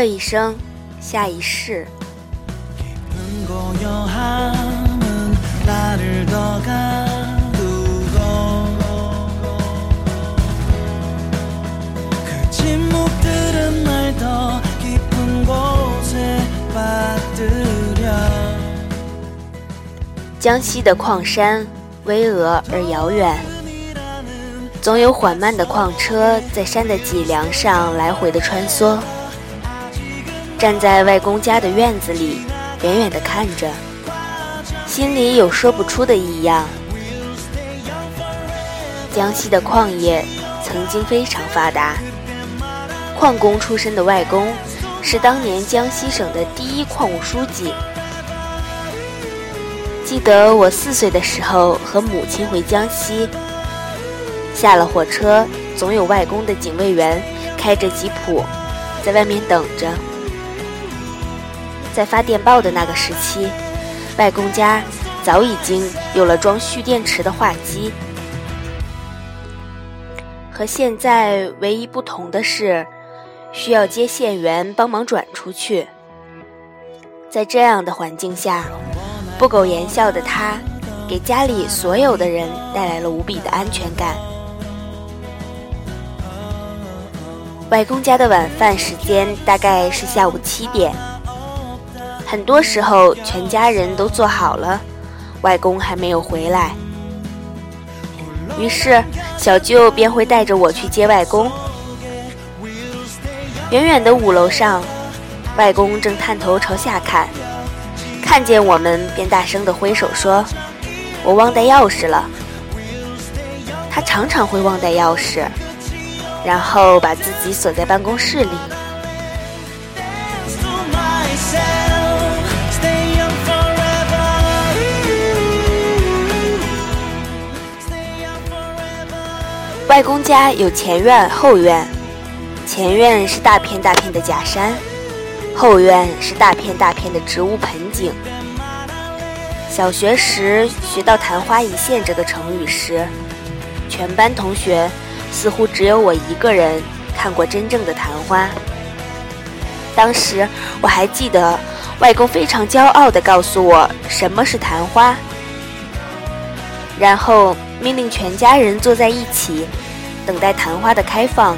这一生，下一世。江西的矿山巍峨而遥远，总有缓慢的矿车在山的脊梁上来回的穿梭。站在外公家的院子里，远远的看着，心里有说不出的异样。江西的矿业曾经非常发达，矿工出身的外公是当年江西省的第一矿务书记。记得我四岁的时候和母亲回江西，下了火车，总有外公的警卫员开着吉普在外面等着。在发电报的那个时期，外公家早已经有了装蓄电池的话机，和现在唯一不同的是，需要接线员帮忙转出去。在这样的环境下。不苟言笑的他，给家里所有的人带来了无比的安全感。外公家的晚饭时间大概是下午七点，很多时候全家人都做好了，外公还没有回来，于是小舅便会带着我去接外公。远远的五楼上，外公正探头朝下看。看见我们，便大声地挥手说：“我忘带钥匙了。”他常常会忘带钥匙，然后把自己锁在办公室里。外公家有前院、后院，前院是大片大片的假山。后院是大片大片的植物盆景。小学时学到“昙花一现”这个成语时，全班同学似乎只有我一个人看过真正的昙花。当时我还记得，外公非常骄傲地告诉我什么是昙花，然后命令全家人坐在一起，等待昙花的开放，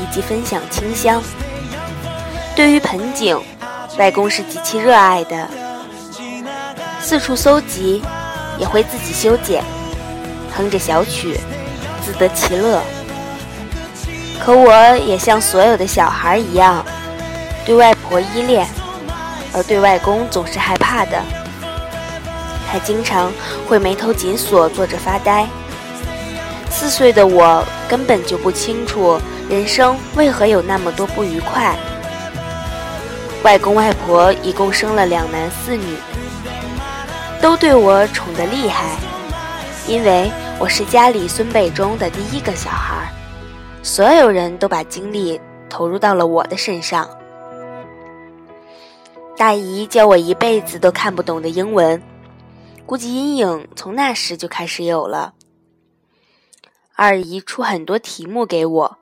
以及分享清香。对于盆景，外公是极其热爱的，四处搜集，也会自己修剪，哼着小曲，自得其乐。可我也像所有的小孩一样，对外婆依恋，而对外公总是害怕的。他经常会眉头紧锁，坐着发呆。四岁的我根本就不清楚人生为何有那么多不愉快。外公外婆一共生了两男四女，都对我宠得厉害，因为我是家里孙辈中的第一个小孩，所有人都把精力投入到了我的身上。大姨教我一辈子都看不懂的英文，估计阴影从那时就开始有了。二姨出很多题目给我。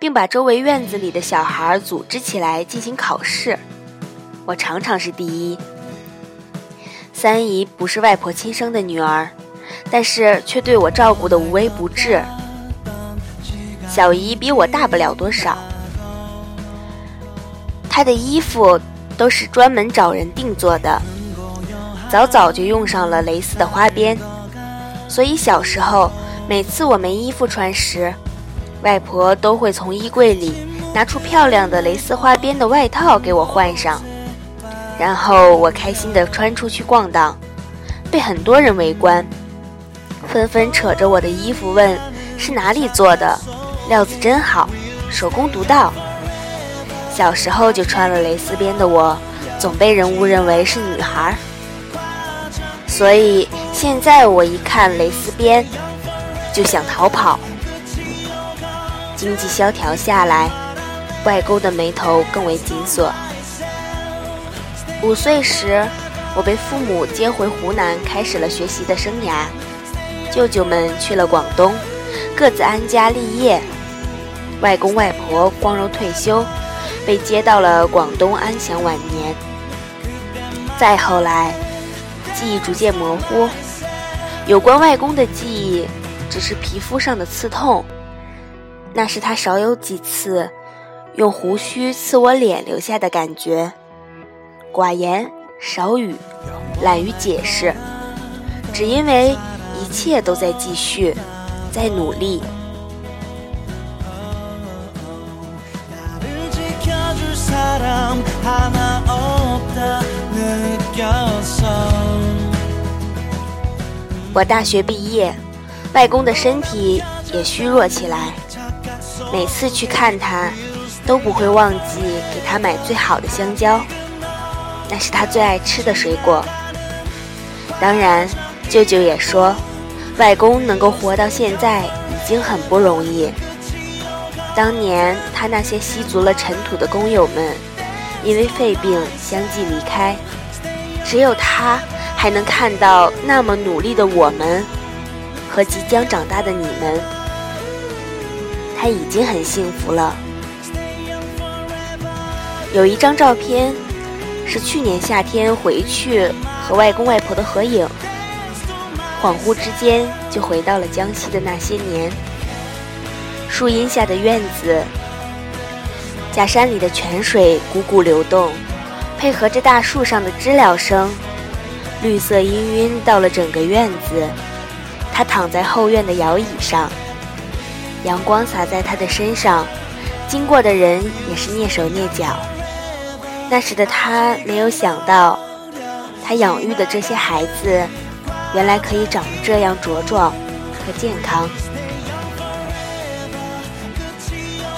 并把周围院子里的小孩组织起来进行考试，我常常是第一。三姨不是外婆亲生的女儿，但是却对我照顾的无微不至。小姨比我大不了多少，她的衣服都是专门找人定做的，早早就用上了蕾丝的花边，所以小时候每次我没衣服穿时。外婆都会从衣柜里拿出漂亮的蕾丝花边的外套给我换上，然后我开心地穿出去逛荡，被很多人围观，纷纷扯着我的衣服问是哪里做的，料子真好，手工独到。小时候就穿了蕾丝边的我，总被人误认为是女孩，所以现在我一看蕾丝边，就想逃跑。经济萧条下来，外公的眉头更为紧锁。五岁时，我被父母接回湖南，开始了学习的生涯。舅舅们去了广东，各自安家立业。外公外婆光荣退休，被接到了广东安享晚年。再后来，记忆逐渐模糊，有关外公的记忆只是皮肤上的刺痛，那是他少有几次用胡须刺我脸留下的感觉。寡言少语，懒于解释，只因为一切都在继续，在努力。我大学毕业，外公的身体也虚弱起来。每次去看他，都不会忘记给他买最好的香蕉，那是他最爱吃的水果。当然，舅舅也说，外公能够活到现在已经很不容易。当年他那些吸足了尘土的工友们，因为肺病相继离开，只有他还能看到那么努力的我们和即将长大的你们，他已经很幸福了。有一张照片，是去年夏天回去和外公外婆的合影，恍惚之间就回到了江西的那些年。树荫下的院子，假山里的泉水汩汩流动，配合着大树上的知了声，绿色氤氲到了整个院子。他躺在后院的摇椅上，阳光洒在他的身上，经过的人也是蹑手蹑脚。那时的他没有想到，他养育的这些孩子，原来可以长得这样茁壮和健康。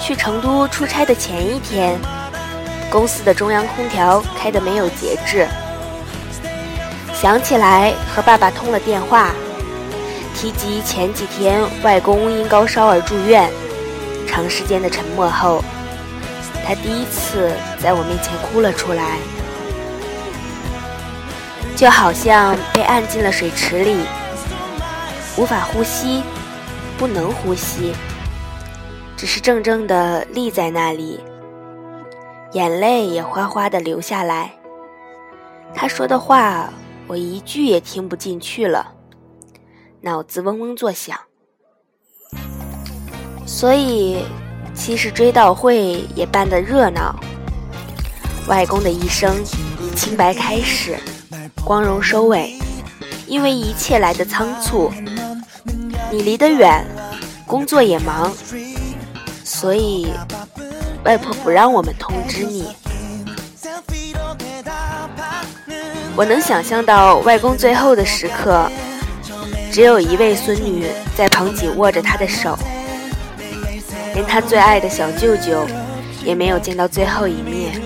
去成都出差的前一天，公司的中央空调开得没有节制。想起来和爸爸通了电话，提及前几天外公因高烧而住院，长时间的沉默后，他第一次在我面前哭了出来，就好像被按进了水池里，无法呼吸，不能呼吸。只是怔怔地立在那里，眼泪也哗哗地流下来。他说的话，我一句也听不进去了，脑子嗡嗡作响。所以，其实追悼会也办得热闹。外公的一生以清白开始，光荣收尾，因为一切来得仓促。你离得远，工作也忙。所以，外婆不让我们通知你。我能想象到外公最后的时刻，只有一位孙女在旁紧握着他的手，连他最爱的小舅舅也没有见到最后一面。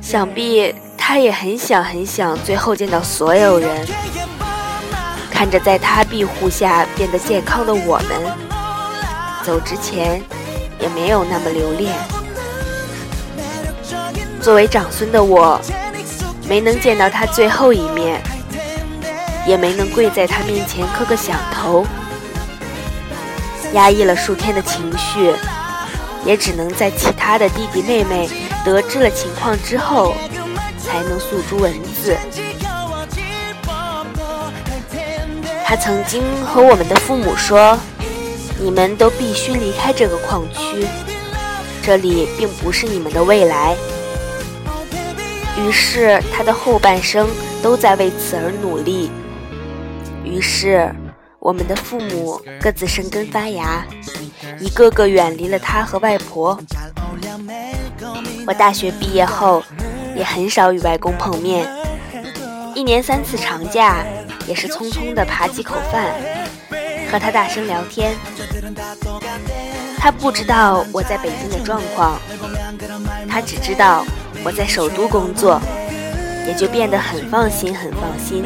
想必他也很想很想最后见到所有人，看着在他庇护下变得健康的我们，走之前。也没有那么留恋。作为长孙的我，没能见到他最后一面，也没能跪在他面前磕个响头。压抑了数天的情绪，也只能在其他的弟弟妹妹得知了情况之后，才能诉诸文字。他曾经和我们的父母说。你们都必须离开这个矿区，这里并不是你们的未来。于是他的后半生都在为此而努力。于是我们的父母各自生根发芽，一个个远离了他和外婆。我大学毕业后也很少与外公碰面，一年三次长假也是匆匆的扒几口饭。和他大声聊天，他不知道我在北京的状况，他只知道我在首都工作，也就变得很放心，很放心。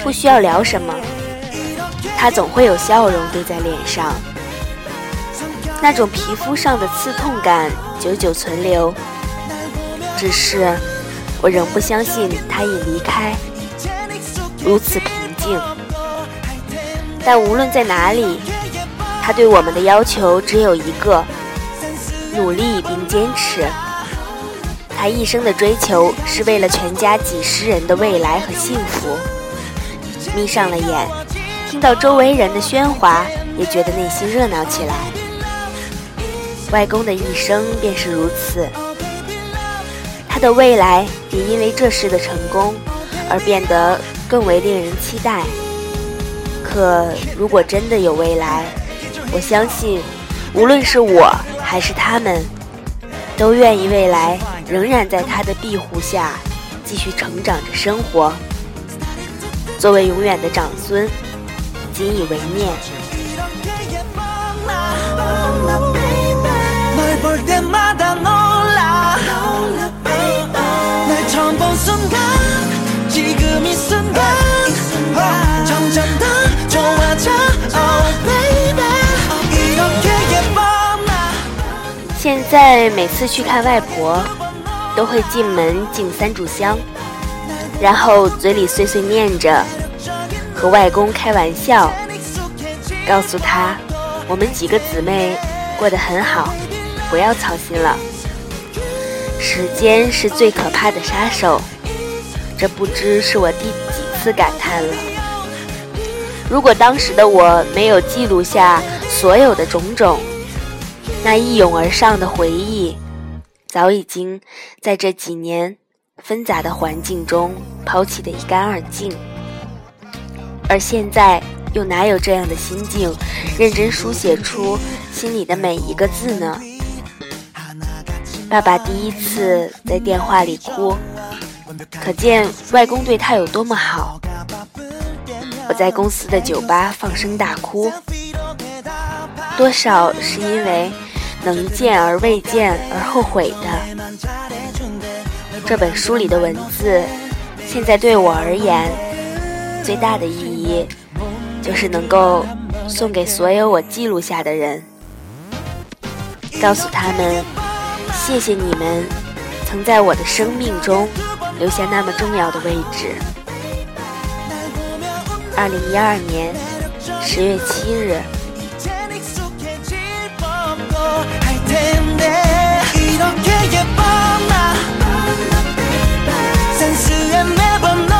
不需要聊什么，他总会有笑容堆在脸上，那种皮肤上的刺痛感久久存留。只是我仍不相信他已离开，如此平静。但无论在哪里，他对我们的要求只有一个：努力并坚持。他一生的追求是为了全家几十人的未来和幸福。眯上了眼，听到周围人的喧哗，也觉得内心热闹起来。外公的一生便是如此，他的未来也因为这事的成功而变得更为令人期待。可如果真的有未来，我相信，无论是我还是他们，都愿意未来仍然在他的庇护下继续成长着生活。作为永远的长孙，谨以为念。现在每次去看外婆，都会进门敬三炷香，然后嘴里碎碎念着，和外公开玩笑，告诉他我们几个姊妹过得很好，不要操心了。时间是最可怕的杀手，这不知是我第几次感叹了。如果当时的我没有记录下所有的种种。那一涌而上的回忆，早已经在这几年纷杂的环境中抛弃得一干二净。而现在，又哪有这样的心境，认真书写出心里的每一个字呢？爸爸第一次在电话里哭，可见外公对他有多么好。我在公司的酒吧放声大哭，多少是因为。能见而未见而后悔的这本书里的文字，现在对我而言最大的意义，就是能够送给所有我记录下的人，告诉他们，谢谢你们曾在我的生命中留下那么重要的位置。二零一二年十月七日。是人没完没